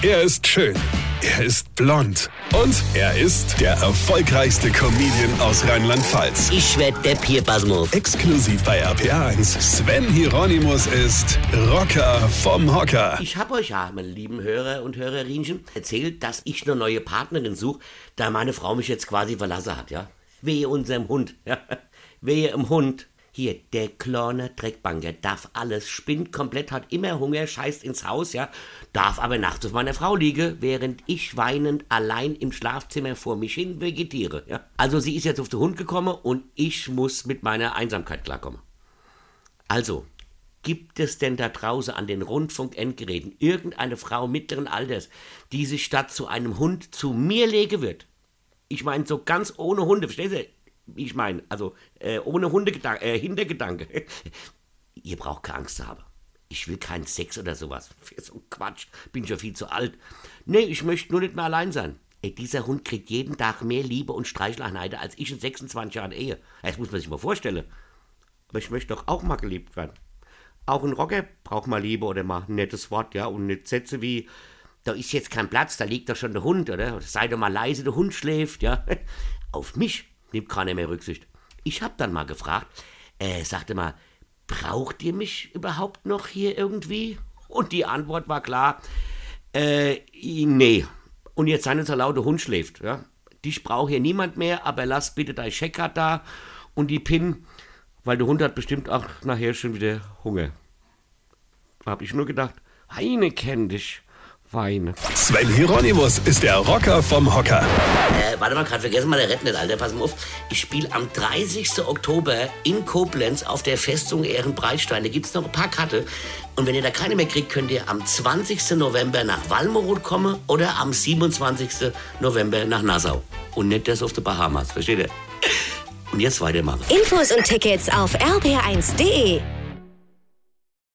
Er ist schön. Er ist blond. Und er ist der erfolgreichste Comedian aus Rheinland-Pfalz. Ich werd der Pierpasmus. Exklusiv bei RPA1. Sven Hieronymus ist Rocker vom Hocker. Ich hab euch ja, meine lieben Hörer und Hörerinchen, erzählt, dass ich eine neue Partnerin suche, da meine Frau mich jetzt quasi verlassen hat, ja. Wehe unserem Hund, ja. Wehe im Hund. Hier, der kleine Dreckbanker darf alles, spinnt komplett, hat immer Hunger, scheißt ins Haus, ja, darf aber nachts auf meiner Frau liegen, während ich weinend allein im Schlafzimmer vor mich hin vegetiere, ja. Also sie ist jetzt auf den Hund gekommen und ich muss mit meiner Einsamkeit klarkommen. Also, gibt es denn da draußen an den Rundfunkendgeräten irgendeine Frau mittleren Alters, die sich statt zu einem Hund zu mir legen wird? Ich meine, so ganz ohne Hunde, verstehst du? Ich meine, also äh, ohne Hundegedanke, äh, Hintergedanke. Ihr braucht keine Angst zu haben. Ich will keinen Sex oder sowas. Für so Quatsch. Bin schon viel zu alt. Nee, ich möchte nur nicht mehr allein sein. Ey, dieser Hund kriegt jeden Tag mehr Liebe und Streicheleinheiten als ich in 26 Jahren Ehe. Das muss man sich mal vorstellen. Aber ich möchte doch auch mal geliebt werden. Auch ein Rocker braucht mal Liebe oder mal ein nettes Wort, ja, und nicht Sätze wie, da ist jetzt kein Platz, da liegt doch schon der Hund, oder? Sei doch mal leise, der Hund schläft, ja. Auf mich nimmt keiner mehr Rücksicht. Ich hab dann mal gefragt, äh, sagte mal, braucht ihr mich überhaupt noch hier irgendwie? Und die Antwort war klar, äh, nee. Und jetzt sei nicht so laut, der Hund schläft, ja. Dich braucht hier niemand mehr, aber lass bitte dein Checkkarte da und die PIN, weil der Hund hat bestimmt auch nachher schon wieder Hunger. Da hab ich nur gedacht, Heine kenn dich. Weine. Sven Hieronymus ist der Rocker vom Hocker. Äh, warte mal, gerade vergessen mal der Rett nicht, Alter. Pass mal auf. Ich spiele am 30. Oktober in Koblenz auf der Festung Ehrenbreitstein. Da gibt's noch ein paar Karte. Und wenn ihr da keine mehr kriegt, könnt ihr am 20. November nach Walmeroth kommen oder am 27. November nach Nassau. Und nicht das auf der Bahamas. Versteht ihr? Und jetzt weitermachen. Infos und Tickets auf rb1.de.